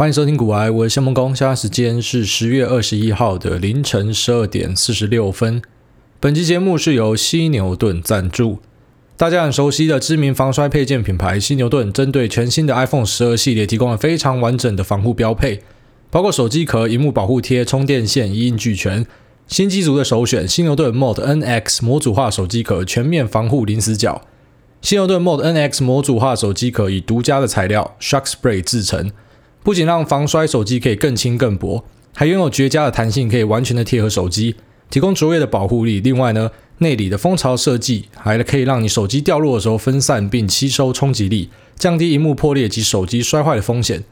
欢迎收听股癌，我是谢孟恭。现在时间是十月二十一号的凌晨十二点四十六分。本期节目是由犀牛盾赞助。大家很熟悉的知名防摔配件品牌犀牛盾，针对全新的 iPhone 十二系列提供了非常完整的防护标配，包括手机壳、荧幕保护贴、充电线，一应俱全。新机族的首选，犀牛盾 Mod NX 模组化手机壳，全面防护零死角。犀牛盾 Mod NX 模组化手机壳以独家的材料 Shark Spray 制成。不仅让防摔手机可以更轻更薄，还拥有绝佳的弹性，可以完全的贴合手机，提供卓越的保护力。另外呢，内里的蜂巢设计还可以让你手机掉落的时候分散并吸收冲击力，降低荧幕破裂及手机摔坏的风险。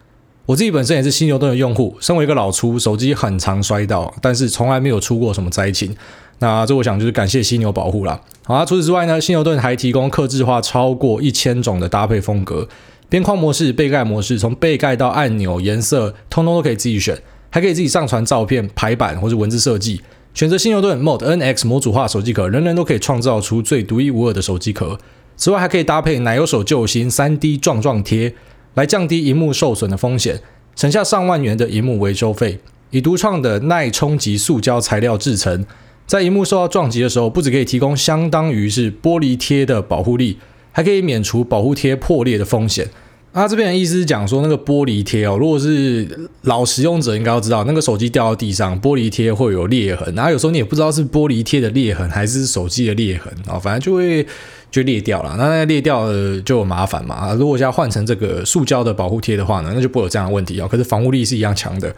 我自己本身也是犀牛盾的用户，身为一个老粗，手机很常摔到，但是从来没有出过什么灾情。那这我想就是感谢犀牛保护啦。好啊，除此之外呢，犀牛盾还提供客制化超过一千种的搭配风格。边框模式、背盖模式，从背盖到按钮、颜色，通通都可以自己选，还可以自己上传照片、排版或者文字设计。选择新牛顿 Mod NX 模组化手机壳，人人都可以创造出最独一无二的手机壳。此外，还可以搭配奶油手救星 3D 撞撞贴，来降低荧幕受损的风险，省下上万元的荧幕维修费。以独创的耐冲击塑胶材料制成，在荧幕受到撞击的时候，不只可以提供相当于是玻璃贴的保护力。还可以免除保护贴破裂的风险。那这边的意思是讲说，那个玻璃贴哦，如果是老使用者应该要知道，那个手机掉到地上，玻璃贴会有裂痕。然后有时候你也不知道是玻璃贴的裂痕还是手机的裂痕啊，反正就会就裂掉了。那那裂掉了就有麻烦嘛。如果要换成这个塑胶的保护贴的话呢，那就不会有这样的问题啊。可是防护力是一样强的。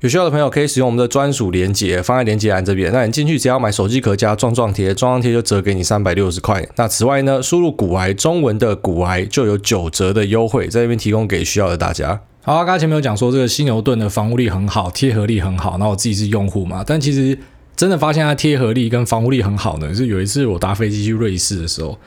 有需要的朋友可以使用我们的专属连接，放在连接栏这边。那你进去只要买手机壳加撞撞贴，撞撞贴就折给你三百六十块。那此外呢，输入股癌中文的股癌就有九折的优惠，在这边提供给需要的大家。好，刚才前面有讲说这个犀牛盾的防护力很好，贴合力很好。那我自己是用户嘛，但其实真的发现它贴合力跟防护力很好呢，是有一次我搭飞机去瑞士的时候。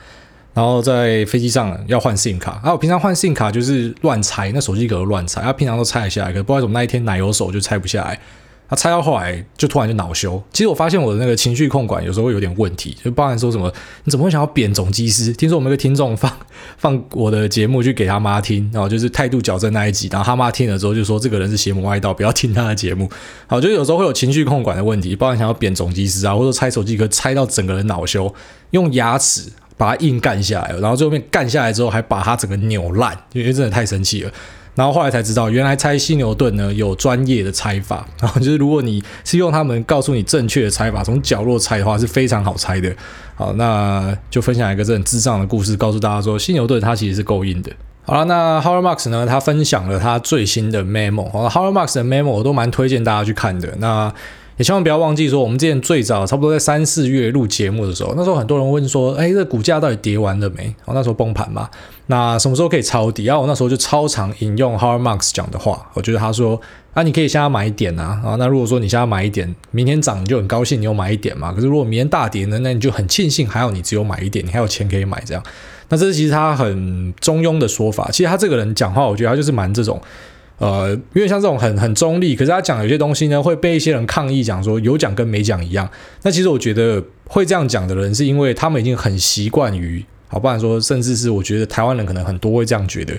然后在飞机上要换 SIM 卡，啊，我平常换 SIM 卡就是乱拆，那手机壳乱拆，啊，平常都拆得下来，可不知道怎么那一天奶油手就拆不下来，啊，拆到后来就突然就恼羞。其实我发现我的那个情绪控管有时候会有点问题，就包含说什么，你怎么会想要贬总机师？听说我们一个听众放 放我的节目去给他妈听，然后就是态度矫正那一集，然后他妈听了之后就说这个人是邪魔歪道，不要听他的节目。好，就有时候会有情绪控管的问题，包含想要贬总机师啊，或者拆手机壳拆到整个人恼羞，用牙齿。把它硬干下来，然后最后面干下来之后，还把它整个扭烂，因为真的太生气了。然后后来才知道，原来拆犀牛盾呢有专业的拆法，然后就是如果你是用他们告诉你正确的拆法，从角落拆的话是非常好拆的。好，那就分享一个这很智障的故事，告诉大家说，犀牛盾它其实是够硬的。好了，那 Howard Marks 呢，他分享了他最新的 memo，好，Howard Marks 的 memo 我都蛮推荐大家去看的。那也千万不要忘记说，我们之前最早差不多在三四月录节目的时候，那时候很多人问说，哎，这股价到底跌完了没？哦，那时候崩盘嘛，那什么时候可以抄底？然后我那时候就超常引用 Har Marx 讲的话，我觉得他说，啊，你可以现在买一点啊，啊，那如果说你现在买一点，明天涨你就很高兴，你有买一点嘛。可是如果明天大跌呢，那你就很庆幸，还好你只有买一点，你还有钱可以买这样。那这是其实他很中庸的说法。其实他这个人讲话，我觉得他就是蛮这种。呃，因为像这种很很中立，可是他讲有些东西呢，会被一些人抗议，讲说有讲跟没讲一样。那其实我觉得会这样讲的人，是因为他们已经很习惯于，好不然说，甚至是我觉得台湾人可能很多会这样觉得。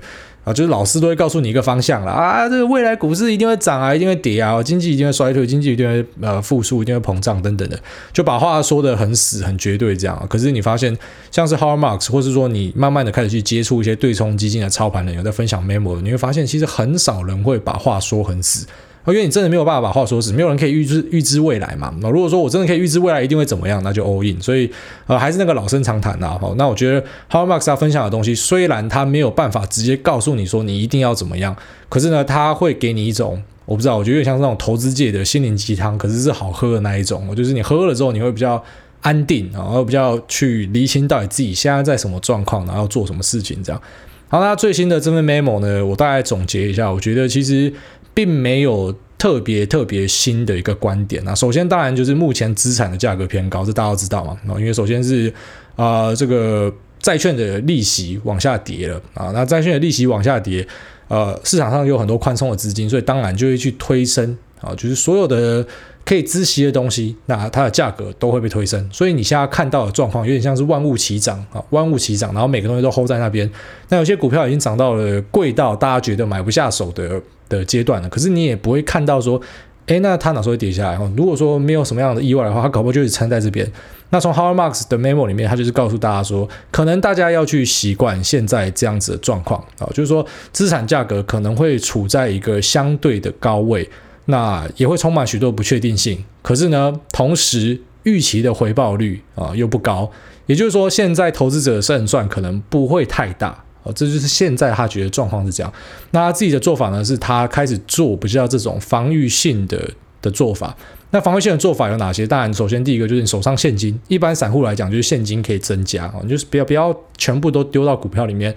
啊，就是老师都会告诉你一个方向了啊，这个未来股市一定会涨啊，一定会跌啊，经济一定会衰退，经济一定会呃复苏，一定会膨胀等等的，就把话说的很死很绝对这样。可是你发现，像是 Har Marx，或是说你慢慢的开始去接触一些对冲基金的操盘人，有在分享 memo，你会发现其实很少人会把话说很死。因为你真的没有办法把话说死，没有人可以预知预知未来嘛。那如果说我真的可以预知未来一定会怎么样，那就 all in。所以呃，还是那个老生常谈呐。好，那我觉得 Howard Marks 要分享的东西，虽然他没有办法直接告诉你说你一定要怎么样，可是呢，他会给你一种我不知道，我觉得有点像是那种投资界的心灵鸡汤，可是是好喝的那一种。就是你喝了之后，你会比较安定，然后比较去厘清到底自己现在在什么状况，然后做什么事情这样。好，那最新的这份 memo 呢，我大概总结一下，我觉得其实。并没有特别特别新的一个观点啊。首先，当然就是目前资产的价格偏高，这大家都知道嘛。因为首先是啊、这个债券的利息往下跌了啊。那债券的利息往下跌，呃，市场上有很多宽松的资金，所以当然就会去推升啊，就是所有的可以知悉的东西，那它的价格都会被推升。所以你现在看到的状况有点像是万物齐涨啊，万物齐涨，然后每个东西都 hold 在那边。那有些股票已经涨到了贵到大家觉得买不下手的的阶段了，可是你也不会看到说。诶，那它哪时候会跌下来？如果说没有什么样的意外的话，它搞不好就是撑在这边。那从 Howard Marks 的 memo 里面，他就是告诉大家说，可能大家要去习惯现在这样子的状况啊，就是说资产价格可能会处在一个相对的高位，那也会充满许多不确定性。可是呢，同时预期的回报率啊又不高，也就是说，现在投资者的胜算可能不会太大。哦，这就是现在他觉得状况是这样。那他自己的做法呢，是他开始做比较这种防御性的的做法。那防御性的做法有哪些？当然，首先第一个就是你手上现金，一般散户来讲就是现金可以增加哦，就是不要不要全部都丢到股票里面。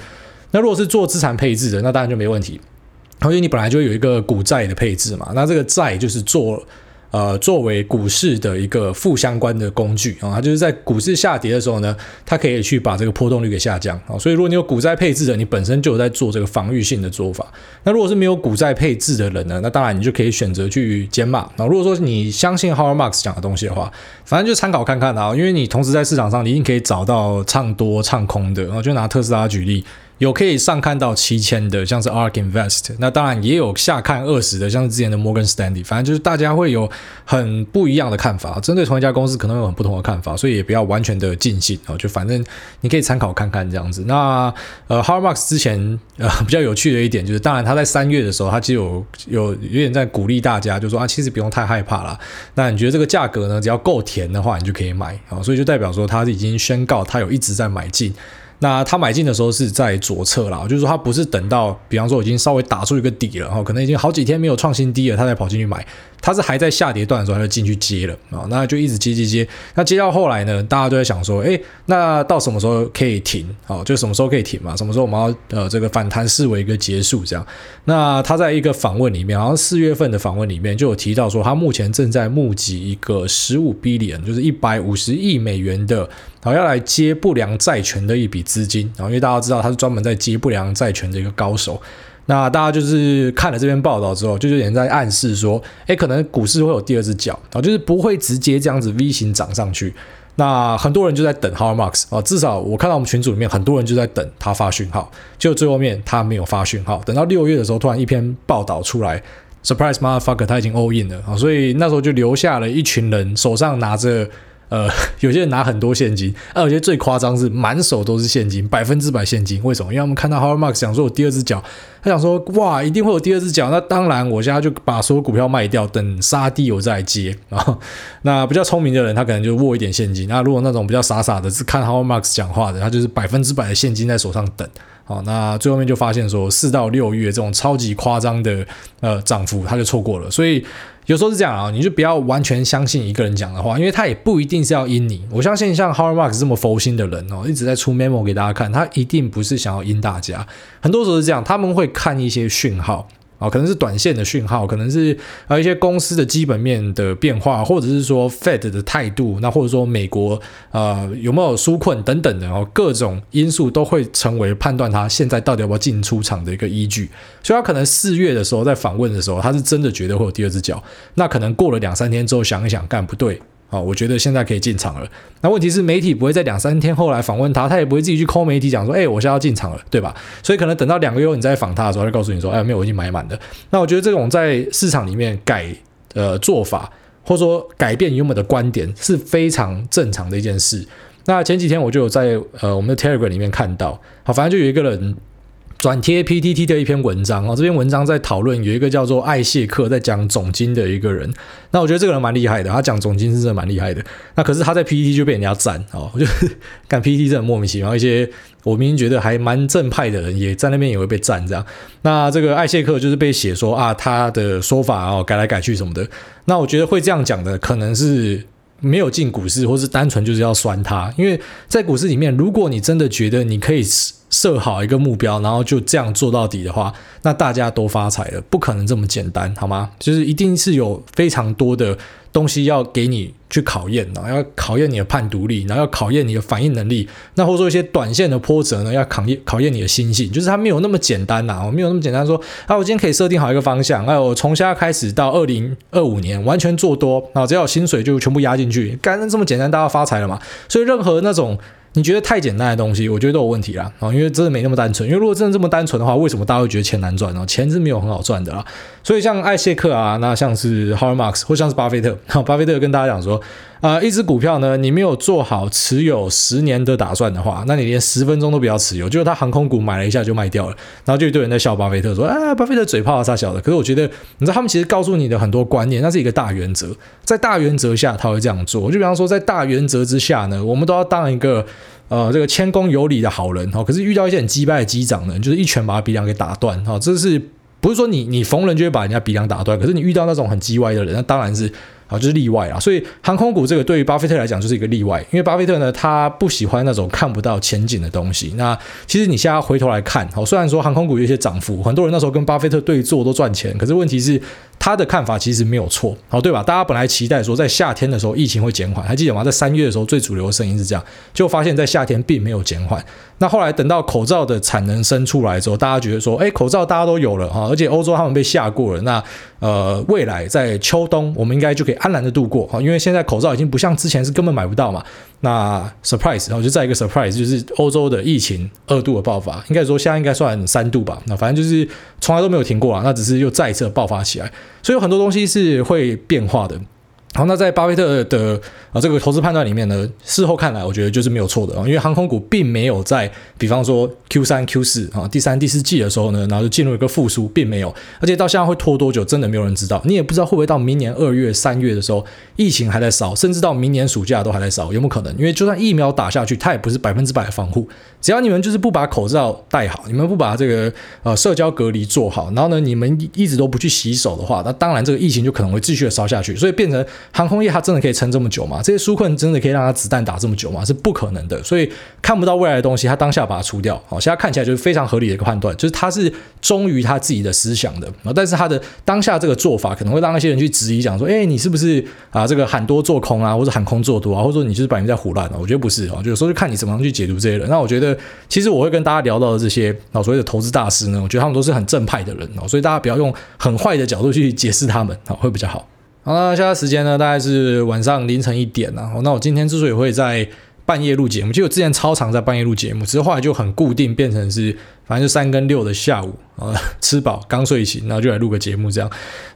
那如果是做资产配置的，那当然就没问题。因为你本来就有一个股债的配置嘛，那这个债就是做。呃，作为股市的一个负相关的工具啊，它就是在股市下跌的时候呢，它可以去把这个波动率给下降啊。所以，如果你有股债配置的，你本身就有在做这个防御性的做法。那如果是没有股债配置的人呢，那当然你就可以选择去减码。那如果说你相信 Howard Marks 讲的东西的话，反正就参考看看啊，因为你同时在市场上你一定可以找到唱多唱空的。然后就拿特斯拉举例。有可以上看到七千的，像是 ARK Invest，那当然也有下看二十的，像是之前的 Morgan Stanley，反正就是大家会有很不一样的看法，针对同一家公司可能有很不同的看法，所以也不要完全的尽信啊，就反正你可以参考看看这样子。那呃，Har Marx 之前呃比较有趣的一点就是，当然他在三月的时候，他就有有有点在鼓励大家，就说啊，其实不用太害怕啦。那你觉得这个价格呢，只要够甜的话，你就可以买啊，所以就代表说他已经宣告他有一直在买进。那他买进的时候是在左侧啦，就是说他不是等到，比方说已经稍微打出一个底了，哈，可能已经好几天没有创新低了，他才跑进去买。他是还在下跌段的时候，他就进去接了啊，那就一直接接接，那接到后来呢，大家都在想说，诶，那到什么时候可以停？哦，就什么时候可以停嘛？什么时候我们要呃这个反弹视为一个结束这样？那他在一个访问里面，好像四月份的访问里面就有提到说，他目前正在募集一个十五 billion，就是一百五十亿美元的，好要来接不良债权的一笔资金。然后因为大家知道他是专门在接不良债权的一个高手。那大家就是看了这篇报道之后，就有点在暗示说，诶，可能股市会有第二只脚啊，就是不会直接这样子 V 型涨上去。那很多人就在等 Har Marx 啊，至少我看到我们群组里面很多人就在等他发讯号，就最后面他没有发讯号，等到六月的时候，突然一篇报道出来，Surprise motherfucker，他已经 all in 了啊，所以那时候就留下了一群人手上拿着。呃，有些人拿很多现金，而有些最夸张是满手都是现金，百分之百现金。为什么？因为我们看到 Howard Marks 想说我第二只脚，他想说哇，一定会有第二只脚。那当然，我现在就把所有股票卖掉，等杀低我再接。啊，那比较聪明的人，他可能就握一点现金。那如果那种比较傻傻的，是看 Howard Marks 讲话的，他就是百分之百的现金在手上等。好，那最后面就发现说，四到六月这种超级夸张的呃涨幅，他就错过了。所以。有时候是这样啊，你就不要完全相信一个人讲的话，因为他也不一定是要阴你。我相信像 Howard Marks 这么佛心的人哦，一直在出 memo 给大家看，他一定不是想要阴大家。很多时候是这样，他们会看一些讯号。啊，可能是短线的讯号，可能是呃一些公司的基本面的变化，或者是说 Fed 的态度，那或者说美国呃有没有纾困等等的哦，各种因素都会成为判断他现在到底要不要进出场的一个依据。所以他可能四月的时候在访问的时候，他是真的觉得会有第二只脚，那可能过了两三天之后想一想，干不对。啊，我觉得现在可以进场了。那问题是，媒体不会在两三天后来访问他，他也不会自己去抠媒体讲说，哎，我现在要进场了，对吧？所以可能等到两个月后你再访他的时候，他就告诉你说，哎，没有，我已经买满了。那我觉得这种在市场里面改呃做法，或者说改变原本的观点，是非常正常的一件事。那前几天我就有在呃我们的 Telegram 里面看到，好，反正就有一个人。转贴 PTT 的一篇文章哦，这篇文章在讨论有一个叫做艾谢克在讲总经的一个人，那我觉得这个人蛮厉害的，他讲总经是真的蛮厉害的。那可是他在 PTT 就被人家赞哦，我觉得干 PTT 真的莫名其妙，一些我明明觉得还蛮正派的人也在那边也会被赞这样。那这个艾谢克就是被写说啊，他的说法哦改来改去什么的。那我觉得会这样讲的可能是没有进股市，或是单纯就是要酸他，因为在股市里面，如果你真的觉得你可以。设好一个目标，然后就这样做到底的话，那大家都发财了，不可能这么简单，好吗？就是一定是有非常多的东西要给你去考验，然后要考验你的判读力，然后要考验你的反应能力，那或者说一些短线的波折呢，要考验考验你的心性，就是它没有那么简单呐，我没有那么简单说啊，我今天可以设定好一个方向，哎，我从现在开始到二零二五年完全做多，啊，只要有薪水就全部压进去，干这么简单，大家发财了嘛？所以任何那种。你觉得太简单的东西，我觉得都有问题啦啊！因为真的没那么单纯。因为如果真的这么单纯的话，为什么大家会觉得钱难赚呢？钱是没有很好赚的啦。所以像艾谢克啊，那像是 h a r m a r k s 或像是巴菲特，巴菲特跟大家讲说。啊、呃，一只股票呢，你没有做好持有十年的打算的话，那你连十分钟都不要持有。就是他航空股买了一下就卖掉了，然后就一堆人在笑巴菲特说：“啊，巴菲特嘴炮啥小的。”可是我觉得，你知道他们其实告诉你的很多观念，那是一个大原则，在大原则下他会这样做。就比方说，在大原则之下呢，我们都要当一个呃这个谦恭有礼的好人哈。可是遇到一些很鸡掰的机长呢，就是一拳把他鼻梁给打断哈。这是不是说你你逢人就会把人家鼻梁打断？可是你遇到那种很鸡歪的人，那当然是。啊，就是例外啊，所以航空股这个对于巴菲特来讲就是一个例外，因为巴菲特呢，他不喜欢那种看不到前景的东西。那其实你现在回头来看，好，虽然说航空股有一些涨幅，很多人那时候跟巴菲特对坐都赚钱，可是问题是他的看法其实没有错，好，对吧？大家本来期待说在夏天的时候疫情会减缓，还记得吗？在三月的时候最主流的声音是这样，就发现在夏天并没有减缓。那后来等到口罩的产能生出来之后，大家觉得说，哎，口罩大家都有了哈，而且欧洲他们被吓过了，那呃，未来在秋冬我们应该就可以安然的度过哈，因为现在口罩已经不像之前是根本买不到嘛。那 surprise，然后就再一个 surprise，就是欧洲的疫情二度的爆发，应该说现在应该算三度吧。那反正就是从来都没有停过啊，那只是又再一次爆发起来，所以有很多东西是会变化的。好，那在巴菲特的啊这个投资判断里面呢，事后看来，我觉得就是没有错的啊，因为航空股并没有在，比方说 Q 三、Q 四啊第三、第四季的时候呢，然后就进入一个复苏，并没有，而且到现在会拖多久，真的没有人知道，你也不知道会不会到明年二月、三月的时候，疫情还在烧，甚至到明年暑假都还在烧，有没有可能？因为就算疫苗打下去，它也不是百分之百的防护，只要你们就是不把口罩戴好，你们不把这个呃社交隔离做好，然后呢，你们一直都不去洗手的话，那当然这个疫情就可能会继续的烧下去，所以变成。航空业它真的可以撑这么久吗？这些纾困真的可以让它子弹打这么久吗？是不可能的。所以看不到未来的东西，它当下把它出掉。好，现在看起来就是非常合理的一个判断，就是它是忠于他自己的思想的。但是他的当下这个做法可能会让那些人去质疑，讲说：“哎，你是不是啊？这个喊多做空啊，或者喊空做多啊？或者说你就是摆明在唬烂啊？”我觉得不是啊，就有时候就看你怎么样去解读这些人。那我觉得，其实我会跟大家聊到的这些啊所谓的投资大师呢，我觉得他们都是很正派的人哦，所以大家不要用很坏的角度去解释他们啊，会比较好。好，那现在时间呢，大概是晚上凌晨一点了。那我今天之所以会在半夜录节目，就我之前超常在半夜录节目，只是后来就很固定，变成是反正就三跟六的下午啊，吃饱刚睡醒，然后就来录个节目这样。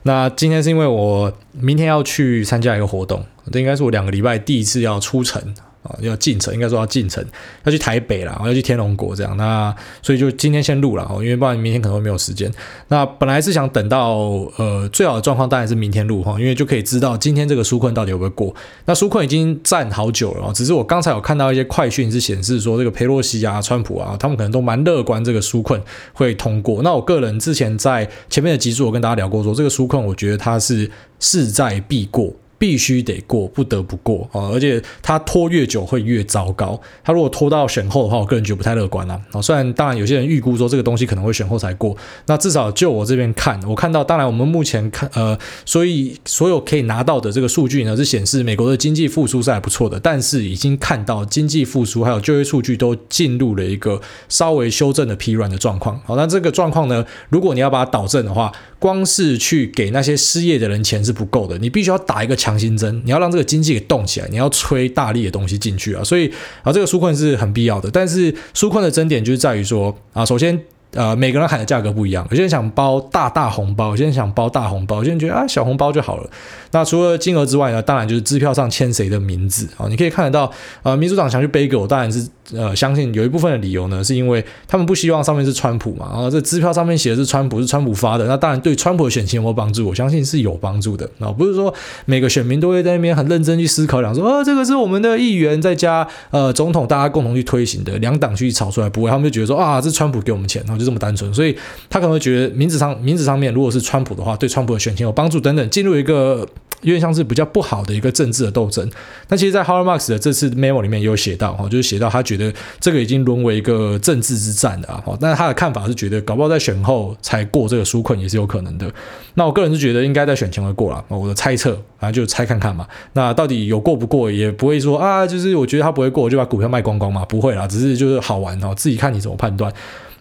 那今天是因为我明天要去参加一个活动，这应该是我两个礼拜第一次要出城。啊，要进城，应该说要进城，要去台北啦，要去天龙国这样。那所以就今天先录了，因为不然明天可能会没有时间。那本来是想等到呃最好的状况当然是明天录哈，因为就可以知道今天这个纾困到底有没有过。那纾困已经站好久了，只是我刚才有看到一些快讯是显示说这个裴洛西啊、川普啊，他们可能都蛮乐观这个纾困会通过。那我个人之前在前面的集数我跟大家聊过说，这个纾困我觉得它是势在必过。必须得过，不得不过啊！而且它拖越久会越糟糕。它如果拖到选后的话，我个人觉得不太乐观啦。啊，虽然当然有些人预估说这个东西可能会选后才过，那至少就我这边看，我看到，当然我们目前看，呃，所以所有可以拿到的这个数据呢，是显示美国的经济复苏是还不错的，但是已经看到经济复苏还有就业数据都进入了一个稍微修正的疲软的状况。好，那这个状况呢，如果你要把它导正的话，光是去给那些失业的人钱是不够的，你必须要打一个强心针，你要让这个经济给动起来，你要吹大力的东西进去啊，所以啊，这个纾困是很必要的。但是纾困的争点就是在于说啊，首先呃，每个人喊的价格不一样，有些人想包大大红包，有些人想包大红包，有些人觉得啊小红包就好了。那除了金额之外呢，当然就是支票上签谁的名字啊，你可以看得到呃，民主党想去背锅，当然是。呃，相信有一部分的理由呢，是因为他们不希望上面是川普嘛，然后这支票上面写的是川普，是川普发的，那当然对川普的选情有没有帮助？我相信是有帮助的那，不是说每个选民都会在那边很认真去思考，讲说，呃，这个是我们的议员在加呃总统，大家共同去推行的，两党去炒出来，不会，他们就觉得说啊，这川普给我们钱，然后就这么单纯，所以他可能会觉得名字上名字上面如果是川普的话，对川普的选情有帮助等等，进入一个有点像是比较不好的一个政治的斗争。那其实，在 Howard Marks 的这次 memo 里面也有写到哈，就是写到他觉得得这个已经沦为一个政治之战了啊。但他的看法是觉得，搞不好在选后才过这个纾困也是有可能的。那我个人是觉得应该在选前会过了。我的猜测，反正就猜看看嘛。那到底有过不过，也不会说啊，就是我觉得他不会过，我就把股票卖光光嘛，不会啦，只是就是好玩哦，自己看你怎么判断。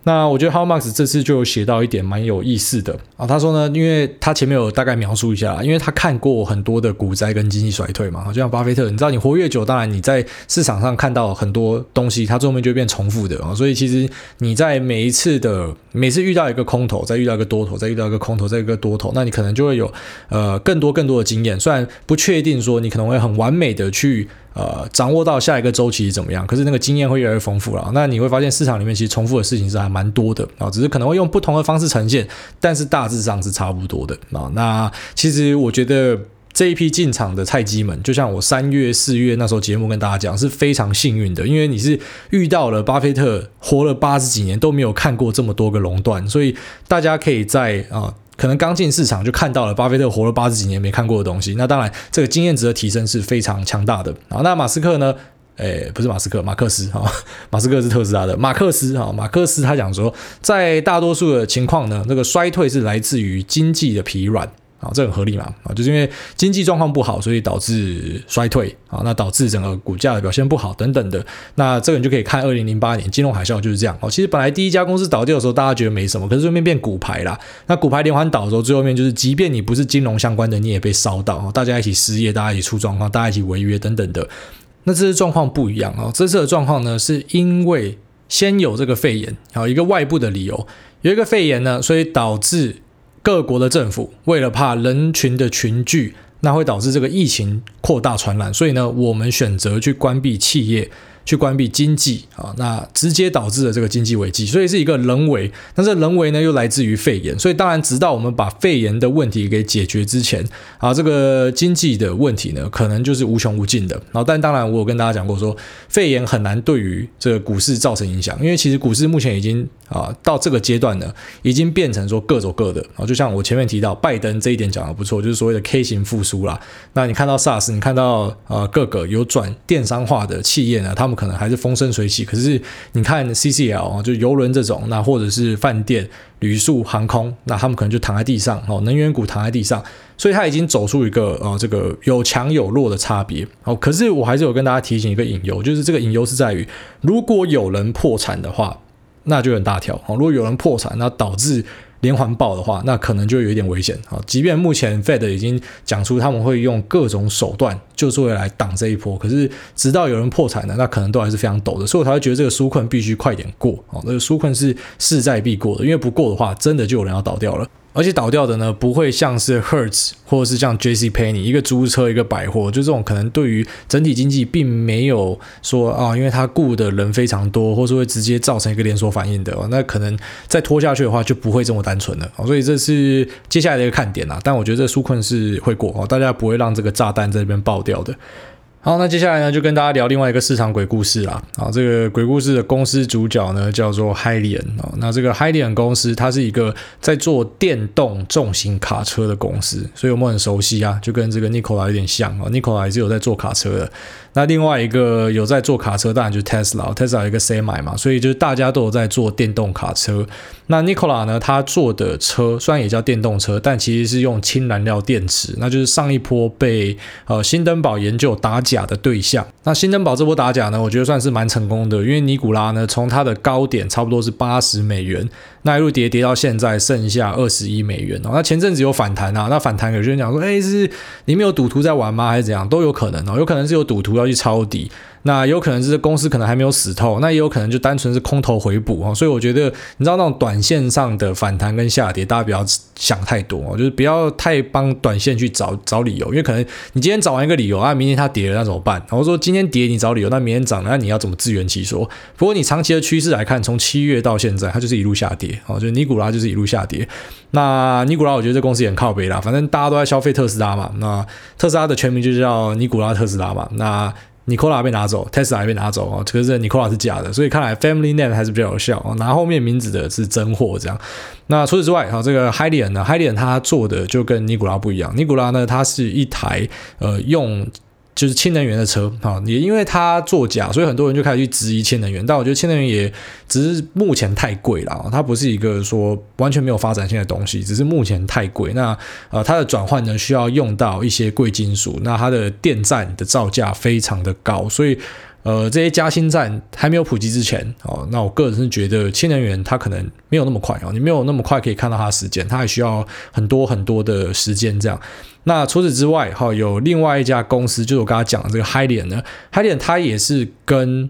那我觉得 Howard Marks 这次就写到一点蛮有意思的啊，他说呢，因为他前面有大概描述一下，因为他看过很多的股灾跟经济衰退嘛，就像巴菲特，你知道你活越久，当然你在市场上看到很多东西，它最后面就变重复的啊，所以其实你在每一次的每次遇到一个空头，再遇到一个多头，再遇到一个空头，再一个多头，那你可能就会有呃更多更多的经验，虽然不确定说你可能会很完美的去。呃，掌握到下一个周期怎么样？可是那个经验会越来越丰富了。那你会发现市场里面其实重复的事情是还蛮多的啊，只是可能会用不同的方式呈现，但是大致上是差不多的啊。那其实我觉得这一批进场的菜鸡们，就像我三月、四月那时候节目跟大家讲，是非常幸运的，因为你是遇到了巴菲特活了八十几年都没有看过这么多个垄断，所以大家可以在啊。可能刚进市场就看到了巴菲特活了八十几年没看过的东西，那当然这个经验值的提升是非常强大的啊。那马斯克呢？诶，不是马斯克，马克思哈，马斯克是特斯拉的，马克思哈，马克思他讲说，在大多数的情况呢，这个衰退是来自于经济的疲软。啊，这很合理嘛？啊，就是因为经济状况不好，所以导致衰退啊，那导致整个股价的表现不好等等的。那这个你就可以看二零零八年金融海啸就是这样。哦，其实本来第一家公司倒掉的时候，大家觉得没什么，可是后面变骨牌啦。那骨牌连环倒的时候，最后面就是，即便你不是金融相关的，你也被烧到，大家一起失业，大家一起出状况，大家一起违约等等的。那这次状况不一样啊，这次的状况呢，是因为先有这个肺炎，有一个外部的理由，有一个肺炎呢，所以导致。各国的政府为了怕人群的群聚，那会导致这个疫情扩大传染，所以呢，我们选择去关闭企业。去关闭经济啊，那直接导致了这个经济危机，所以是一个人为。但是人为呢，又来自于肺炎，所以当然，直到我们把肺炎的问题给解决之前啊，这个经济的问题呢，可能就是无穷无尽的。然后，但当然，我有跟大家讲过说，肺炎很难对于这个股市造成影响，因为其实股市目前已经啊到这个阶段呢，已经变成说各走各的啊。就像我前面提到，拜登这一点讲的不错，就是所谓的 K 型复苏啦。那你看到 SARS，你看到啊各个有转电商化的企业呢，他们可能还是风生水起，可是你看 CCL 啊，就邮轮这种，那或者是饭店、旅宿、航空，那他们可能就躺在地上哦，能源股躺在地上，所以它已经走出一个呃这个有强有弱的差别哦。可是我还是有跟大家提醒一个隐忧，就是这个隐忧是在于，如果有人破产的话，那就很大条哦。如果有人破产，那导致连环爆的话，那可能就有一点危险啊。即便目前 Fed 已经讲出他们会用各种手段，就是为来挡这一波，可是直到有人破产了，那可能都还是非常陡的，所以我才会觉得这个纾困必须快点过啊。那个纾困是势在必过的，因为不过的话，真的就有人要倒掉了。而且倒掉的呢，不会像是 Hertz 或者是像 JC Penney 一个租车一个百货，就这种可能对于整体经济并没有说啊，因为他雇的人非常多，或是会直接造成一个连锁反应的，哦那可能再拖下去的话就不会这么单纯了。所以这是接下来的一个看点啦。但我觉得这纾困是会过哦，大家不会让这个炸弹在这边爆掉的。好，那接下来呢，就跟大家聊另外一个市场鬼故事啦。啊，这个鬼故事的公司主角呢，叫做 Hylian 啊。那这个 Hylian 公司，它是一个在做电动重型卡车的公司，所以我们很熟悉啊，就跟这个 Nikola 有点像啊。Nikola 也是有在做卡车的。那另外一个有在做卡车，当然就是 Tesla，Tesla 一个 Semi 嘛，所以就是大家都有在做电动卡车。那 Nikola 呢，他做的车虽然也叫电动车，但其实是用氢燃料电池，那就是上一波被呃新登堡研究打假的对象。那新登堡这波打假呢，我觉得算是蛮成功的，因为尼古拉呢，从它的高点差不多是八十美元，那一路跌跌到现在剩下二十一美元哦。那前阵子有反弹啊，那反弹有些人讲说，哎，是里面有赌徒在玩吗？还是怎样？都有可能哦，有可能是有赌徒要去抄底。那有可能是公司可能还没有死透，那也有可能就单纯是空头回补哦，所以我觉得你知道那种短线上的反弹跟下跌，大家不要想太多哦，就是不要太帮短线去找找理由，因为可能你今天找完一个理由啊，明天它跌了那怎么办？然后说今天跌你找理由，那明天涨了那你要怎么自圆其说？不过你长期的趋势来看，从七月到现在它就是一路下跌哦，就是尼古拉就是一路下跌。那尼古拉我觉得这公司也很靠北啦，反正大家都在消费特斯拉嘛，那特斯拉的全名就叫尼古拉特斯拉嘛，那。Nicola 被拿走，Tesla 也被拿走哦，可是 Nicola 是假的，所以看来 Family Name 还是比较有效哦，拿后面名字的是真货这样。那除此之外，哈，这个 Hyliion 呢，Hyliion 它做的就跟尼古拉不一样，尼古拉呢，它是一台呃用。就是氢能源的车啊，也因为它作假，所以很多人就开始去质疑氢能源。但我觉得氢能源也只是目前太贵了，它不是一个说完全没有发展性的东西，只是目前太贵。那呃，它的转换呢需要用到一些贵金属，那它的电站的造价非常的高，所以。呃，这些加氢站还没有普及之前，哦，那我个人是觉得氢能源它可能没有那么快哦，你没有那么快可以看到它的时间，它还需要很多很多的时间这样。那除此之外，哈，有另外一家公司，就是我刚才讲的这个 high 点呢，high 点它也是跟。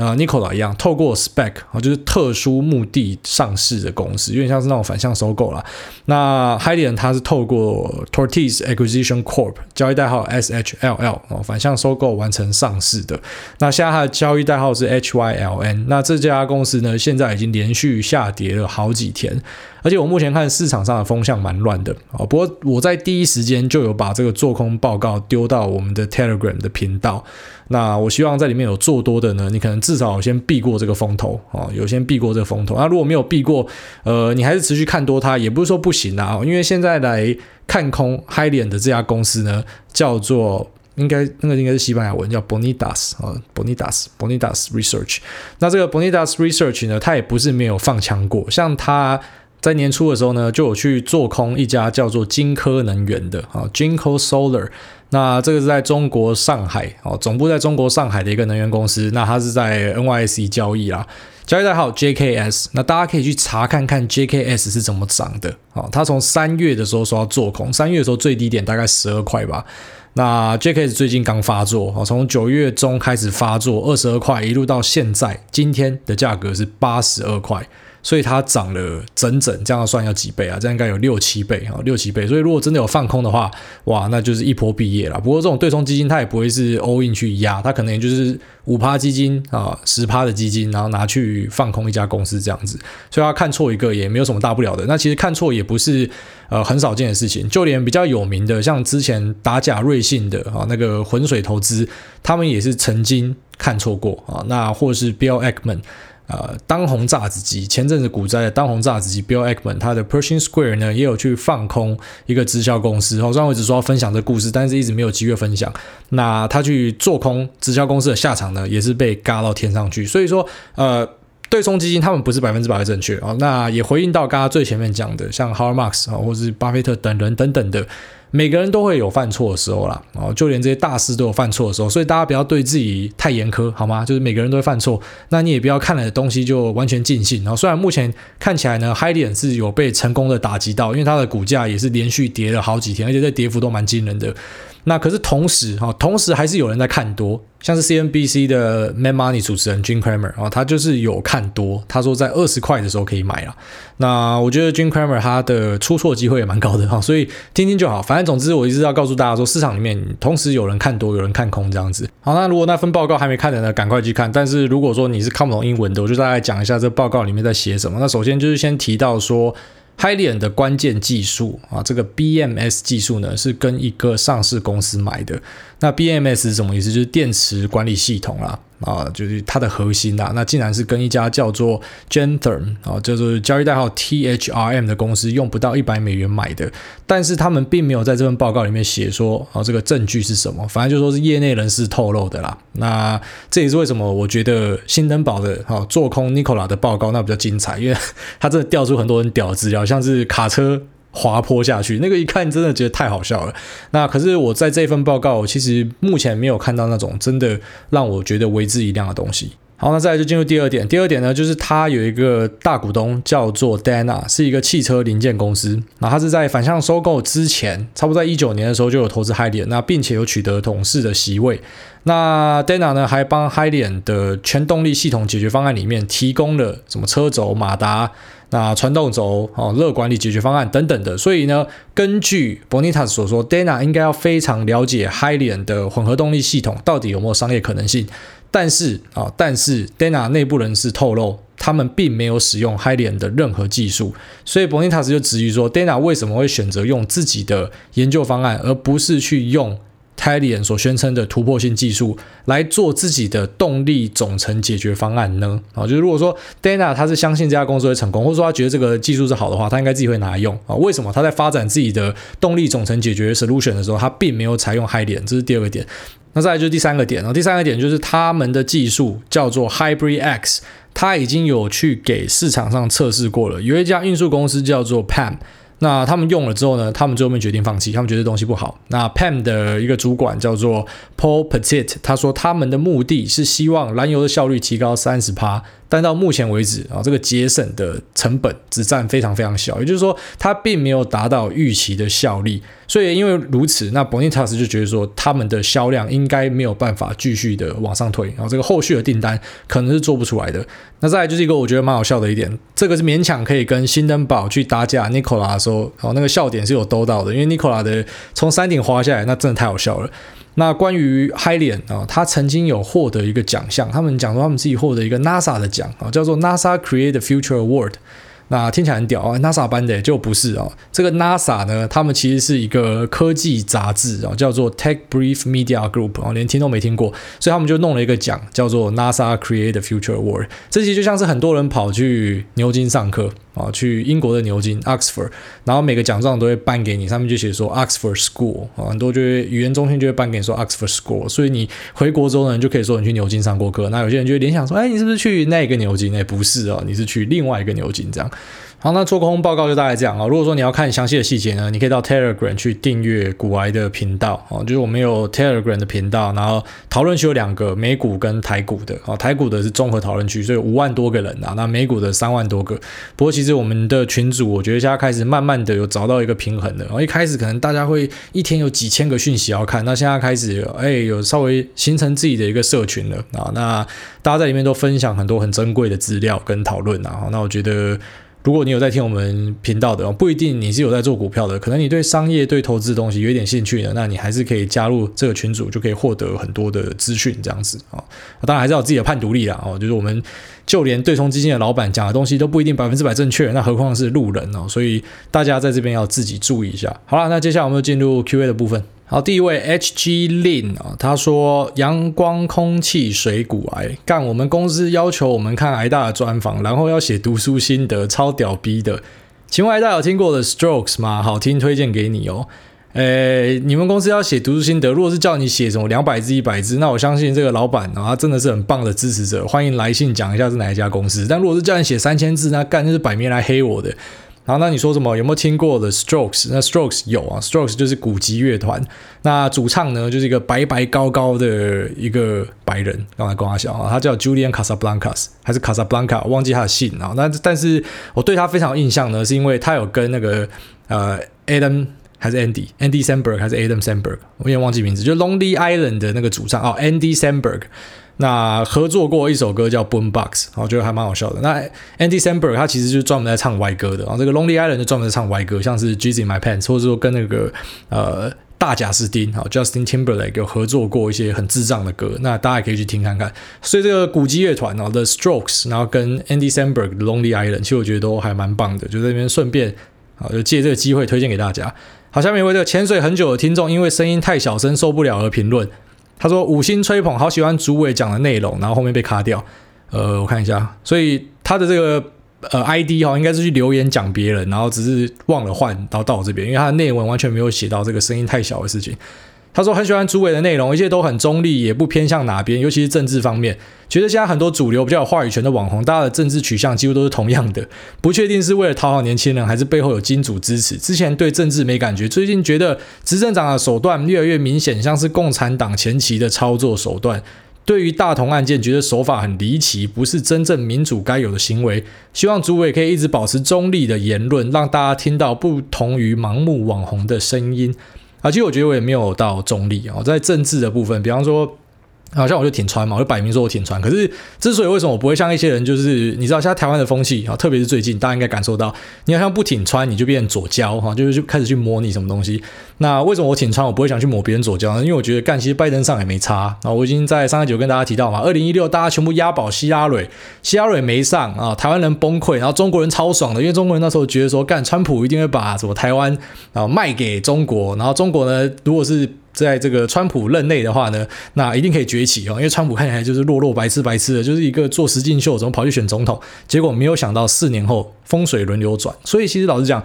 啊，Nikola 一样，透过 Spec 啊，就是特殊目的上市的公司，有点像是那种反向收购啦。那 Hyliion 它是透过 Tortoise Acquisition Corp 交易代号 SHLL 哦，反向收购完成上市的。那现在它的交易代号是 HYLN。那这家公司呢，现在已经连续下跌了好几天。而且我目前看市场上的风向蛮乱的啊，不过我在第一时间就有把这个做空报告丢到我们的 Telegram 的频道。那我希望在里面有做多的呢，你可能至少先避过这个风头啊，有先避过这个风头。那如果没有避过，呃，你还是持续看多它，也不是说不行啊。因为现在来看空 Hyliion 的这家公司呢，叫做应该那个应该是西班牙文，叫 Bonitas 啊，Bonitas Bonitas Research。那这个 Bonitas Research 呢，它也不是没有放枪过，像它。在年初的时候呢，就有去做空一家叫做金科能源的啊，Jinko Solar。那这个是在中国上海哦，总部在中国上海的一个能源公司。那它是在 NYSE 交易啦，交易代号 JKS。那大家可以去查看看 JKS 是怎么涨的啊。它从三月的时候说要做空，三月的时候最低点大概十二块吧。那 JKS 最近刚发作啊，从九月中开始发作，二十二块一路到现在，今天的价格是八十二块。所以它涨了整整这样算要几倍啊？这样应该有六七倍啊，六七倍。所以如果真的有放空的话，哇，那就是一波毕业了。不过这种对冲基金它也不会是 all in 去压，它可能也就是五趴基金啊，十趴的基金，然后拿去放空一家公司这样子。所以它看错一个也没有什么大不了的。那其实看错也不是呃很少见的事情，就连比较有名的，像之前打假瑞信的啊那个浑水投资，他们也是曾经看错过啊。那或是 Bill Ackman。呃，当红炸子鸡，前阵子股灾的当红炸子鸡 Bill Ackman，他的 Pershing Square 呢也有去放空一个直销公司。好，虽然我一直说要分享这故事，但是一直没有机会分享。那他去做空直销公司的下场呢，也是被嘎到天上去。所以说，呃，对冲基金他们不是百分之百的正确啊。那也回应到刚刚最前面讲的，像 Har Marx 啊，或是巴菲特等人等等的。每个人都会有犯错的时候啦，哦，就连这些大师都有犯错的时候，所以大家不要对自己太严苛，好吗？就是每个人都会犯错，那你也不要看了东西就完全尽信。然后虽然目前看起来呢 h i g h 是有被成功的打击到，因为它的股价也是连续跌了好几天，而且这跌幅都蛮惊人的。那可是同时哈，同时还是有人在看多，像是 CNBC 的 Mad Money 主持人 Jim Cramer 啊，他就是有看多，他说在二十块的时候可以买了。那我觉得 Jim Cramer 他的出错机会也蛮高的哈，所以听听就好。反正总之我一直要告诉大家说，市场里面同时有人看多，有人看空这样子。好，那如果那份报告还没看的呢，赶快去看。但是如果说你是看不懂英文的，我就大概讲一下这报告里面在写什么。那首先就是先提到说。Hyliion 的关键技术啊，这个 BMS 技术呢，是跟一个上市公司买的。那 BMS 是什么意思？就是电池管理系统啦。啊，啊就是它的核心呐，那竟然是跟一家叫做 Gentherm 啊，叫做交易代号 THRM 的公司用不到一百美元买的，但是他们并没有在这份报告里面写说啊，这个证据是什么，反正就说是业内人士透露的啦。那这也是为什么我觉得新登堡的哈做空 Nikola 的报告那比较精彩，因为他真的调出很多很屌的资料，像是卡车。滑坡下去，那个一看真的觉得太好笑了。那可是我在这份报告，其实目前没有看到那种真的让我觉得为之一亮的东西。好，那再来就进入第二点。第二点呢，就是他有一个大股东叫做 Dana，是一个汽车零件公司。那他是在反向收购之前，差不多在一九年的时候就有投资 Hyliion，那并且有取得董事的席位。那 Dana 呢，还帮 Hyliion 的全动力系统解决方案里面提供了什么车轴、马达。那传动轴、哦热管理解决方案等等的，所以呢，根据 Bonitas 所说，Dana 应该要非常了解 Hyliion 的混合动力系统到底有没有商业可能性。但是啊，但是 Dana 内部人士透露，他们并没有使用 Hyliion 的任何技术，所以 Bonitas 就质疑说，Dana 为什么会选择用自己的研究方案，而不是去用 Hyliion 所宣称的突破性技术来做自己的动力总成解决方案呢？啊，就是如果说 Dana 他是相信这家公司会成功，或者说他觉得这个技术是好的话，他应该自己会拿来用啊。为什么他在发展自己的动力总成解决 solution 的时候，他并没有采用 Hyliion？这是第二个点。那再来就是第三个点，然后第三个点就是他们的技术叫做 Hybrid X，他已经有去给市场上测试过了。有一家运输公司叫做 PAM。那他们用了之后呢，他们最后面决定放弃，他们觉得东西不好。那 PAM 的一个主管叫做 Paul Petit，他说他们的目的是希望燃油的效率提高三十趴。但到目前为止啊，这个节省的成本只占非常非常小，也就是说，它并没有达到预期的效力。所以因为如此，那 Bonitas 就觉得说，他们的销量应该没有办法继续的往上推，然后这个后续的订单可能是做不出来的。那再来就是一个我觉得蛮好笑的一点，这个是勉强可以跟新登堡去搭架 Nicola 的时候，哦，那个笑点是有兜到的，因为 Nicola 的从山顶滑下来，那真的太好笑了。那关于 Hyliion 啊，他曾经有获得一个奖项，他们讲说他们自己获得一个 NASA 的奖啊，叫做 NASA Create the Future Award。那听起来很屌啊，NASA 颁的就不是啊。这个 NASA 呢，他们其实是一个科技杂志啊，叫做 Tech Brief Media Group 啊，连听都没听过，所以他们就弄了一个奖，叫做 NASA Create the Future Award。这其实就像是很多人跑去牛津上课。啊，去英国的牛津 Oxford，然后每个奖状都会颁给你，上面就写说 Oxford School 啊，很多就语言中心就会颁给你说 Oxford School，所以你回国之后呢，你就可以说你去牛津上过课。那有些人就会联想说，哎，你是不是去那个牛津？哎，不是哦，你是去另外一个牛津这样。好，那做空报告就大概这样啊。如果说你要看详细的细节呢，你可以到 Telegram 去订阅古癌的频道啊，就是我们有 Telegram 的频道，然后讨论区有两个，美股跟台股的啊，台股的是综合讨论区，所以五万多个人啊，那美股的三万多个。不过其实我们的群组，我觉得现在开始慢慢的有找到一个平衡了。然后一开始可能大家会一天有几千个讯息要看，那现在开始哎有稍微形成自己的一个社群了啊，那大家在里面都分享很多很珍贵的资料跟讨论啊，那我觉得。如果你有在听我们频道的，不一定你是有在做股票的，可能你对商业、对投资的东西有点兴趣的，那你还是可以加入这个群组，就可以获得很多的资讯，这样子啊。当然还是要有自己的判读力啦，哦，就是我们就连对冲基金的老板讲的东西都不一定百分之百正确，那何况是路人哦，所以大家在这边要自己注意一下。好了，那接下来我们就进入 Q&A 的部分。好，第一位 H G Lin 啊，他说阳光、空气、水股癌干，我们公司要求我们看癌大的专访，然后要写读书心得，超屌逼的。请问癌大有听过的 Strokes 吗？好听，推荐给你哦。诶，你们公司要写读书心得，如果是叫你写什么两百字、一百字，那我相信这个老板啊，他真的是很棒的支持者，欢迎来信讲一下是哪一家公司。但如果是叫你写三千字，那干就是摆明来黑我的。好，那你说什么？有没有听过的 Strokes？那 Strokes 有啊，Strokes 就是古籍乐团。那主唱呢，就是一个白白高高的一个白人，刚才跟他讲啊，他叫 Julian Casablancas，还是 Casablanca？我忘记他的姓啊。那但是我对他非常有印象呢，是因为他有跟那个呃 Adam 还是 Andy，Andy Samberg 还是 Adam Samberg，我有点忘记名字，就 Lonely Island 的那个主唱哦，Andy Samberg。那合作过一首歌叫《Boombox》，我觉得还蛮好笑的。那 Andy Samberg 他其实就是专门在唱歪歌的，然后这个 Lonely Island 就专门在唱歪歌，像是《Jizz in My Pants》，或者说跟那个呃大贾斯汀啊 Justin Timberlake 有合作过一些很智障的歌，那大家也可以去听看看。所以这个鼓机乐团哦，The Strokes，然后跟 Andy Samberg 的 Lonely Island，其实我觉得都还蛮棒的，就在那边顺便啊，就借这个机会推荐给大家。好，下面一位这个潜水很久的听众，因为声音太小声受不了而评论。他说五星吹捧，好喜欢主委讲的内容，然后后面被卡掉。呃，我看一下，所以他的这个呃 ID 哈，应该是去留言讲别人，然后只是忘了换，到到我这边，因为他的内文完全没有写到这个声音太小的事情。他说很喜欢主委的内容，一切都很中立，也不偏向哪边，尤其是政治方面。觉得现在很多主流比较有话语权的网红，大家的政治取向几乎都是同样的，不确定是为了讨好年轻人，还是背后有金主支持。之前对政治没感觉，最近觉得执政党的手段越来越明显，像是共产党前期的操作手段。对于大同案件，觉得手法很离奇，不是真正民主该有的行为。希望主委可以一直保持中立的言论，让大家听到不同于盲目网红的声音。啊，其实我觉得我也没有到中立啊，在政治的部分，比方说。好像我就挺川嘛，我就摆明说我挺川。可是之所以为什么我不会像一些人，就是你知道，现在台湾的风气啊，特别是最近，大家应该感受到，你好像不挺川，你就变左胶哈，就是就开始去模拟什么东西。那为什么我挺川，我不会想去摸别人左胶呢？因为我觉得干，其实拜登上也没差啊。我已经在上一集跟大家提到嘛，二零一六大家全部押宝希拉蕊，希拉蕊没上啊，台湾人崩溃，然后中国人超爽的，因为中国人那时候觉得说干，川普一定会把什么台湾啊卖给中国，然后中国呢，如果是在这个川普任内的话呢，那一定可以崛起哦，因为川普看起来就是弱弱白痴白痴的，就是一个做实境秀，怎么跑去选总统？结果没有想到四年后风水轮流转，所以其实老实讲。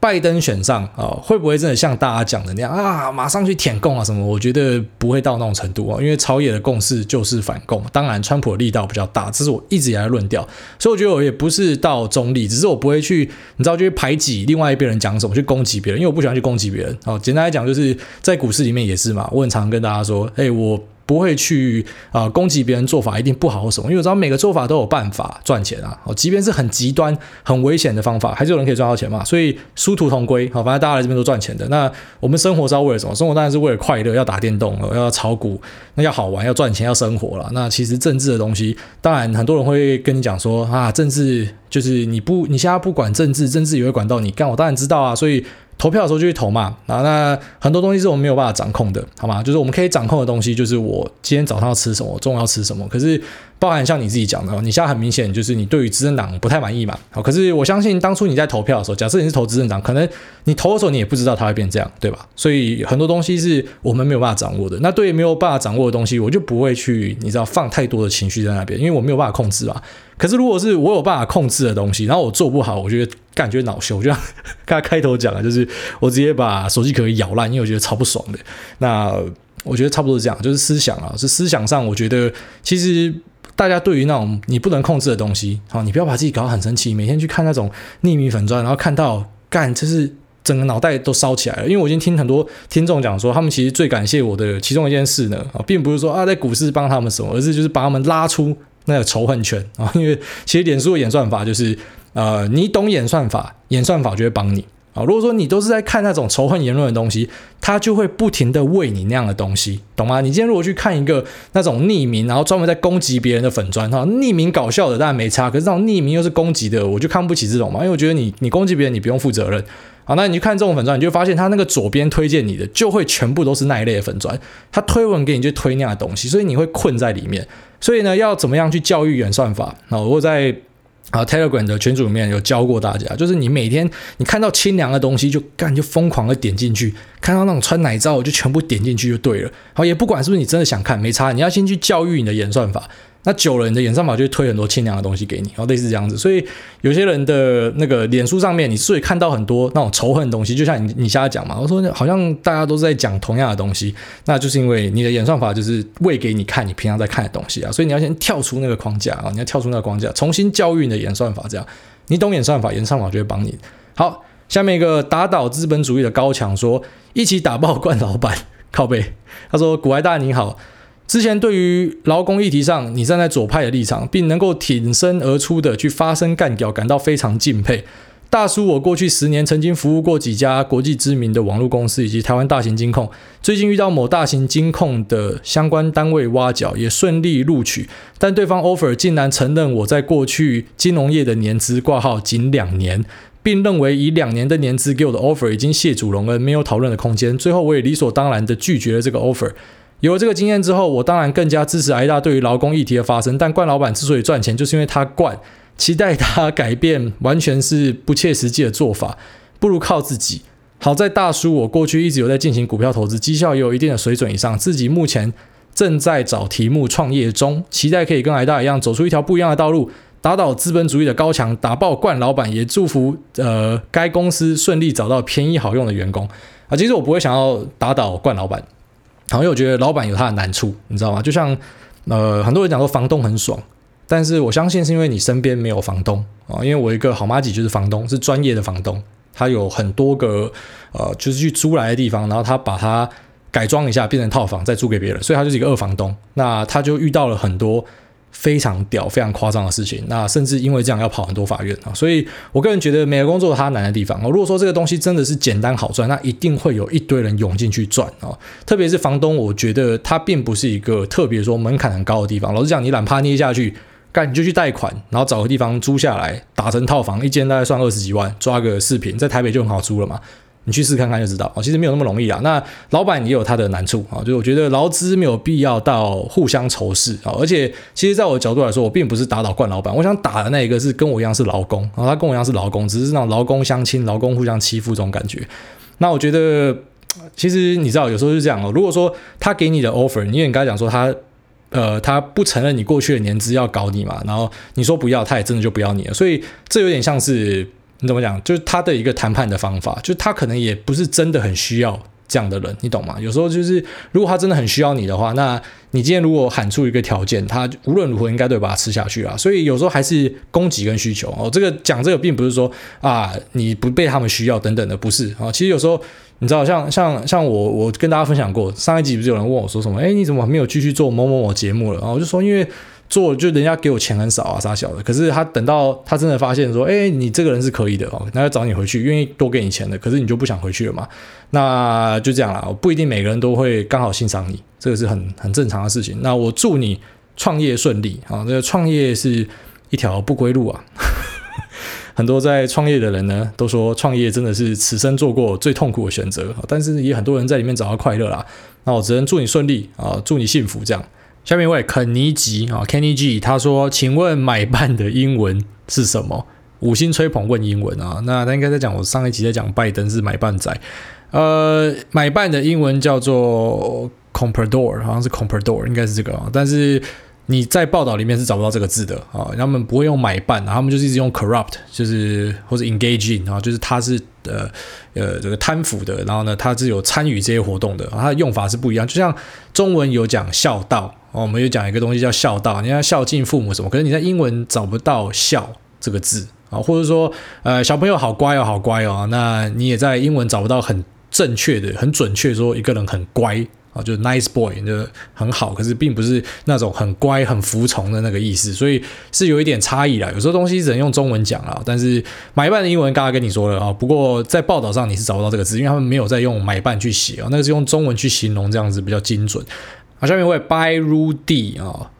拜登选上啊，会不会真的像大家讲的那样啊，马上去舔共啊什么？我觉得不会到那种程度啊，因为朝野的共识就是反共。当然，川普的力道比较大，这是我一直以来的论调。所以我觉得我也不是到中立，只是我不会去，你知道，就去排挤另外一边人讲什么，去攻击别人，因为我不喜欢去攻击别人。好，简单来讲，就是在股市里面也是嘛，我很常跟大家说，哎，我。不会去啊、攻击别人做法一定不好或什么，因为我知道每个做法都有办法赚钱啊。哦，即便是很极端、很危险的方法，还是有人可以赚到钱嘛。所以殊途同归，好，反正大家来这边都赚钱的。那我们生活是要为了什么？生活当然是为了快乐，要打电动，要炒股，那要好玩，要赚钱，要生活了。那其实政治的东西，当然很多人会跟你讲说啊，政治就是你不，你现在不管政治，政治也会管到你干。我当然知道啊，所以。投票的时候就去投嘛，啊，那很多东西是我们没有办法掌控的，好吗？就是我们可以掌控的东西，就是我今天早上要吃什么，中午要吃什么。可是，包含像你自己讲的，你现在很明显就是你对于执政党不太满意嘛。好，可是我相信当初你在投票的时候，假设你是投执政党，可能你投的时候你也不知道它会变这样，对吧？所以很多东西是我们没有办法掌握的。那对于没有办法掌握的东西，我就不会去，你知道，放太多的情绪在那边，因为我没有办法控制嘛。可是如果是我有办法控制的东西，然后我做不好，我觉得感觉恼羞。就像刚才开头讲的，就是我直接把手机壳咬烂，因为我觉得超不爽的。那我觉得差不多是这样，就是思想啊，是思想上，我觉得其实大家对于那种你不能控制的东西，好，你不要把自己搞得很生气，每天去看那种匿名粉砖，然后看到干，就是整个脑袋都烧起来了。因为我已经听很多听众讲说，他们其实最感谢我的其中一件事呢，啊，并不是说啊在股市帮他们什么，而是就是把他们拉出。那个仇恨圈啊，因为其实脸书的演算法就是，呃，你懂演算法，演算法就会帮你啊。如果说你都是在看那种仇恨言论的东西，它就会不停的喂你那样的东西，懂吗？你今天如果去看一个那种匿名，然后专门在攻击别人的粉专哈，匿名搞笑的当然没差，可是这种匿名又是攻击的，我就看不起这种嘛，因为我觉得你你攻击别人，你不用负责任。好，那你去看这种粉专，你就发现他那个左边推荐你的，就会全部都是那一类的粉专，他推文给你就推那样的东西，所以你会困在里面。所以呢，要怎么样去教育演算法？那我在啊 Telegram 的群组里面有教过大家，就是你每天你看到清凉的东西就干，就疯狂的点进去，看到那种穿奶罩就全部点进去就对了。好，也不管是不是你真的想看，没差，你要先去教育你的演算法。那久了，你的演算法就会推很多清凉的东西给你，然后类似这样子。所以有些人的那个脸书上面，你是会看到很多那种仇恨的东西，就像你你现在讲嘛，我说好像大家都在讲同样的东西，那就是因为你的演算法就是喂给你看你平常在看的东西啊。所以你要先跳出那个框架啊，你要跳出那个框架，重新教育你的演算法，这样你懂演算法，演算法就会帮你。好，下面一个打倒资本主义的高墙说，一起打爆冠老板靠背。他说：“古埃大你好。”之前对于劳工议题上，你站在左派的立场，并能够挺身而出的去发声干掉，感到非常敬佩。大叔，我过去十年曾经服务过几家国际知名的网络公司以及台湾大型金控，最近遇到某大型金控的相关单位挖角，也顺利录取，但对方 offer 竟然承认我在过去金融业的年资挂号仅两年，并认为以两年的年资给我的 offer 已经谢主隆恩，没有讨论的空间。最后我也理所当然的拒绝了这个 offer。有了这个经验之后，我当然更加支持癌大对于劳工议题的发生。但冠老板之所以赚钱，就是因为他惯，期待他改变完全是不切实际的做法，不如靠自己。好在大叔，我过去一直有在进行股票投资，绩效也有一定的水准以上，自己目前正在找题目创业中，期待可以跟癌大一样走出一条不一样的道路，打倒资本主义的高墙，打爆冠老板，也祝福呃该公司顺利找到便宜好用的员工。啊，其实我不会想要打倒冠老板。好像我觉得老板有他的难处，你知道吗？就像呃，很多人讲说房东很爽，但是我相信是因为你身边没有房东啊。因为我一个好妈姐就是房东，是专业的房东，他有很多个呃，就是去租来的地方，然后他把它改装一下变成套房，再租给别人，所以他就是一个二房东。那他就遇到了很多。非常屌、非常夸张的事情，那甚至因为这样要跑很多法院啊，所以我个人觉得每个工作它难的地方哦。如果说这个东西真的是简单好赚，那一定会有一堆人涌进去赚啊。特别是房东，我觉得它并不是一个特别说门槛很高的地方。老实讲，你懒趴捏下去，干你就去贷款，然后找个地方租下来，打成套房，一间大概算二十几万，抓个四坪，在台北就很好租了嘛。你去试看看就知道哦，其实没有那么容易啊。那老板也有他的难处啊，就我觉得劳资没有必要到互相仇视啊。而且，其实在我的角度来说，我并不是打倒冠老板，我想打的那一个是跟我一样是劳工啊，他跟我一样是劳工，只是那种劳工相亲、劳工互相欺负这种感觉。那我觉得其实你知道，有时候是这样哦。如果说他给你的 offer，因为你刚讲说他呃他不承认你过去的年资要搞你嘛，然后你说不要，他也真的就不要你了。所以这有点像是你怎么讲，就是他的一个谈判的方法，就是他可能也不是真的很需要。这样的人，你懂吗？有时候就是，如果他真的很需要你的话，那你今天如果喊出一个条件，他无论如何应该都把它吃下去啊。所以有时候还是供给跟需求哦。这个讲这个并不是说啊你不被他们需要等等的，不是啊。其实有时候你知道，像像像我我跟大家分享过，上一集不是有人问我说什么？哎，你怎么没有继续做某某某节目了？然后我就说因为。做就人家给我钱很少啊，啥小的。可是他等到他真的发现说，哎，你这个人是可以的哦，那要找你回去，愿意多给你钱的。可是你就不想回去了嘛？那就这样啦，不一定每个人都会刚好欣赏你，这个是很很正常的事情。那我祝你创业顺利啊！这个创业是一条不归路啊。很多在创业的人呢，都说创业真的是此生做过最痛苦的选择，但是也很多人在里面找到快乐啦。那我只能祝你顺利啊，祝你幸福这样。下面一位肯尼吉啊，Kenny G，他说：“请问买办的英文是什么？”五星吹捧问英文啊，那他应该在讲我上一集在讲拜登是买办仔，呃，买办的英文叫做 Comprador，好像是 Comprador，应该是这个啊，但是。你在报道里面是找不到这个字的啊，他们不会用买办，他们就是一直用 corrupt，就是或者 engaging 啊，就是他是呃呃这个贪腐的，然后呢，他是有参与这些活动的，他的用法是不一样。就像中文有讲孝道，我们又讲一个东西叫孝道，你要孝敬父母什么，可是你在英文找不到孝这个字啊，或者说呃小朋友好乖哦，好乖哦，那你也在英文找不到很正确的、很准确说一个人很乖啊。就是 nice boy，就很好，可是并不是那种很乖、很服从的那个意思，所以是有一点差异啦。有时候东西只能用中文讲啊，但是买办的英文刚刚跟你说了啊，不过在报道上你是找不到这个字，因为他们没有在用买办去写啊，那个是用中文去形容这样子比较精准。好，下面一位 By Rudy 啊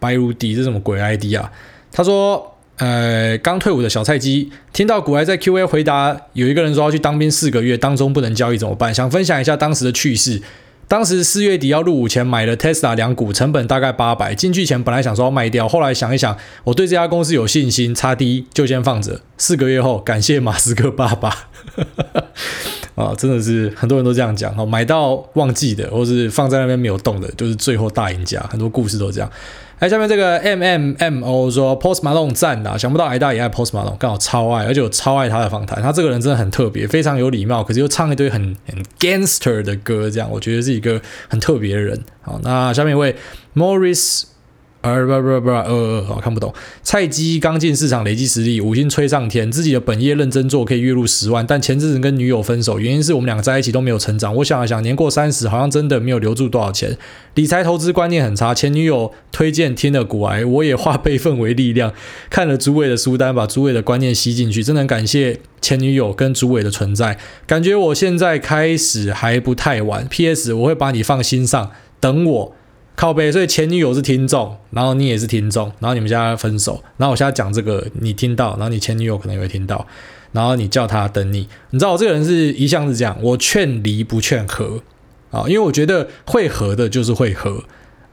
，By Rudy 这什么鬼 ID 啊？他说，呃，刚退伍的小菜鸡，听到股癌在 Q&A 回答，有一个人说要去当兵四个月，当中不能交易怎么办？想分享一下当时的趣事。当时四月底要入伍前买了 Tesla 两股，成本大概八百。进去前本来想说要卖掉，后来想一想，我对这家公司有信心，差低就先放着。四个月后，感谢马斯克爸爸。啊，真的是很多人都这样讲，买到忘记的，或是放在那边没有动的，就是最后大赢家。很多故事都这样。哎，下面这个 M M M O 说 Post Malone 赞啊，想不到癌大也爱 Post Malone，刚好超爱，而且我超爱他的访谈。他这个人真的很特别，非常有礼貌，可是又唱一堆很很 gangster 的歌，这样我觉得是一个很特别的人。好，那下面一位 Morris。呃不不不呃呃，好看不懂。菜鸡刚进市场，累积实力，五星吹上天。自己的本业认真做，可以月入十万。但前阵子跟女友分手，原因是我们两个在一起都没有成长。我想了想，年过三十，好像真的没有留住多少钱。理财投资观念很差。前女友推荐听了股癌，我也化悲愤为力量，看了主委的书单，把主委的观念吸进去。真的很感谢前女友跟主委的存在，感觉我现在开始还不太晚。P.S. 我会把你放心上，等我。靠背，所以前女友是听众，然后你也是听众，然后你们现在分手，然后我现在讲这个，你听到，然后你前女友可能也会听到，然后你叫他等你，你知道我这个人是一向是这样，我劝离不劝和啊，因为我觉得会合的就是会合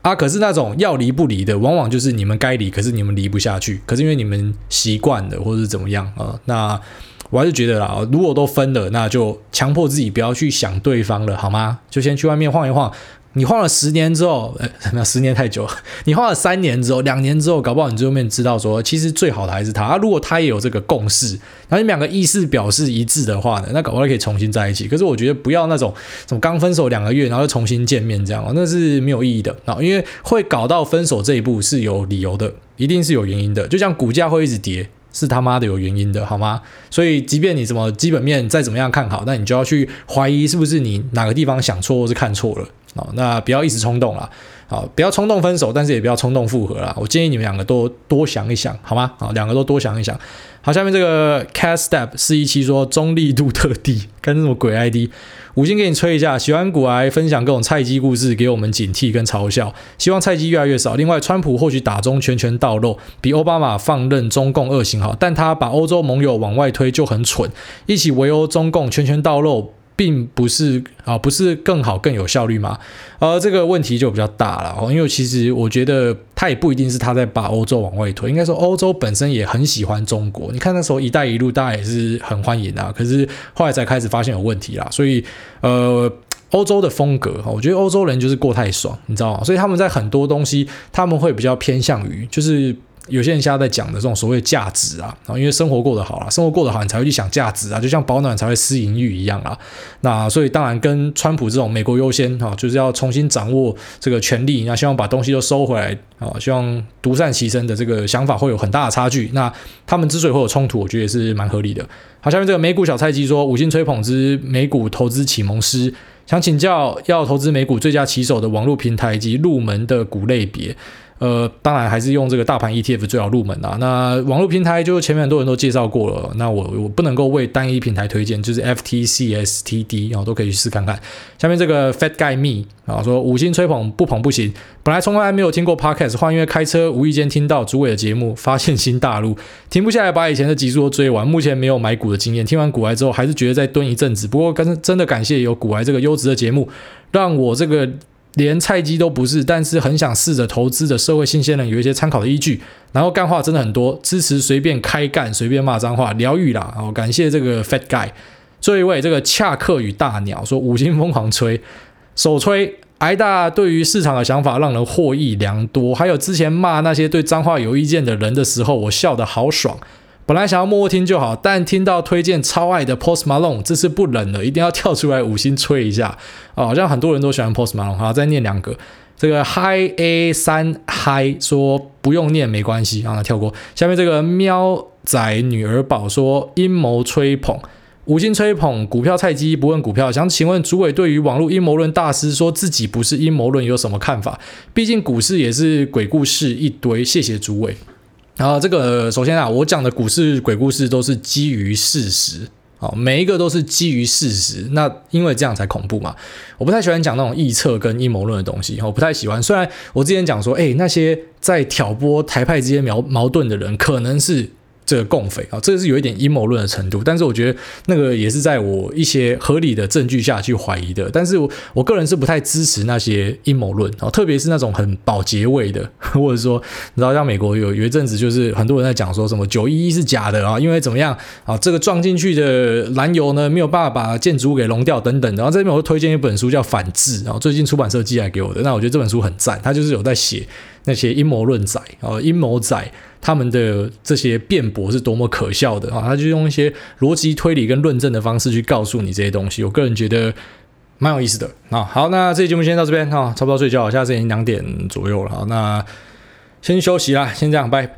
啊，可是那种要离不离的，往往就是你们该离，可是你们离不下去，可是因为你们习惯了或者是怎么样啊，那我还是觉得啦，如果都分了，那就强迫自己不要去想对方了，好吗？就先去外面晃一晃。你晃了十年之后，呃，那十年太久了。你晃了三年之后，两年之后，搞不好你最后面知道说，其实最好的还是他。啊，如果他也有这个共识，然后你们两个意思表示一致的话呢，那搞不好可以重新在一起。可是我觉得不要那种什么刚分手两个月，然后又重新见面这样，那是没有意义的啊。因为会搞到分手这一步是有理由的，一定是有原因的。就像股价会一直跌，是他妈的有原因的，好吗？所以即便你什么基本面再怎么样看好，那你就要去怀疑是不是你哪个地方想错或是看错了。好，那不要一时冲动了，好，不要冲动分手，但是也不要冲动复合了。我建议你们两个都多想一想，好吗？好，两个都多想一想。好，下面这个 Cat Step 四一七说中立度特地跟什么鬼 ID，五星给你吹一下。喜欢股癌分享各种菜鸡故事，给我们警惕跟嘲笑。希望菜鸡越来越少。另外，川普或许打中拳拳到肉，比奥巴马放任中共恶行好，但他把欧洲盟友往外推就很蠢，一起围殴中共拳拳到肉。并不是啊，不是更好更有效率吗？呃，这个问题就比较大了，因为其实我觉得他也不一定是他在把欧洲往外推，应该说欧洲本身也很喜欢中国。你看那时候“一带一路”大家也是很欢迎啊，可是后来才开始发现有问题啦，所以呃，欧洲的风格哈，我觉得欧洲人就是过太爽，你知道吗？所以他们在很多东西他们会比较偏向于就是。有些人现在在讲的这种所谓价值啊，因为生活过得好了，生活过得好，你才会去想价值啊，就像保暖才会思淫欲一样啊。那所以当然跟川普这种美国优先哈，就是要重新掌握这个权力，那希望把东西都收回来啊，希望独善其身的这个想法会有很大的差距。那他们之所以会有冲突，我觉得也是蛮合理的。好，下面这个美股小菜鸡说，五星吹捧之美股投资启蒙师，想请教要投资美股最佳起手的网络平台及入门的股类别。呃，当然还是用这个大盘 ETF 最好入门啊。那网络平台就前面很多人都介绍过了，那我我不能够为单一平台推荐，就是 FTCSTD 然后都可以去试看看。下面这个 Fat Guy Me 啊说五星吹捧不捧不行，本来从来没有听过 Podcast，换因为开车无意间听到主委的节目，发现新大陆，停不下来把以前的集数都追完。目前没有买股的经验，听完股癌之后还是觉得再蹲一阵子。不过跟真的感谢有股癌这个优质的节目，让我这个。连菜鸡都不是，但是很想试着投资的社会新鲜人有一些参考的依据，然后干话真的很多，支持随便开干，随便骂脏话，疗愈啦！哦，感谢这个 Fat Guy，最后一位这个恰克与大鸟说五星疯狂吹，首吹挨大对于市场的想法让人获益良多，还有之前骂那些对脏话有意见的人的时候，我笑得好爽。本来想要默默听就好，但听到推荐超爱的 Post Malone，这次不冷了，一定要跳出来五星吹一下哦，好像很多人都喜欢 Post Malone，好，再念两个。这个 Hi A 三 Hi 说不用念没关系，让他跳过。下面这个喵仔女儿宝说阴谋吹捧，五星吹捧，股票菜鸡不问股票，想请问主委对于网络阴谋论大师说自己不是阴谋论有什么看法？毕竟股市也是鬼故事一堆，谢谢主委。然后这个首先啊，我讲的股市鬼故事都是基于事实，好，每一个都是基于事实。那因为这样才恐怖嘛。我不太喜欢讲那种臆测跟阴谋论的东西，我不太喜欢。虽然我之前讲说，哎，那些在挑拨台派之间矛矛盾的人，可能是。这个共匪啊，这个是有一点阴谋论的程度，但是我觉得那个也是在我一些合理的证据下去怀疑的。但是我我个人是不太支持那些阴谋论啊，特别是那种很保洁味的，或者说你知道，像美国有有一阵子就是很多人在讲说什么九一一是假的啊，因为怎么样啊，这个撞进去的燃油呢没有办法把建筑物给熔掉等等。然后这边我会推荐一本书叫《反智》，然后最近出版社寄来给我的，那我觉得这本书很赞，它就是有在写那些阴谋论仔啊，阴谋仔。他们的这些辩驳是多么可笑的啊！他就用一些逻辑推理跟论证的方式去告诉你这些东西，我个人觉得蛮有意思的啊。好，那这期节目先到这边啊，差不多睡觉，现在是已经两点左右了，好，那先休息啦，先这样，拜。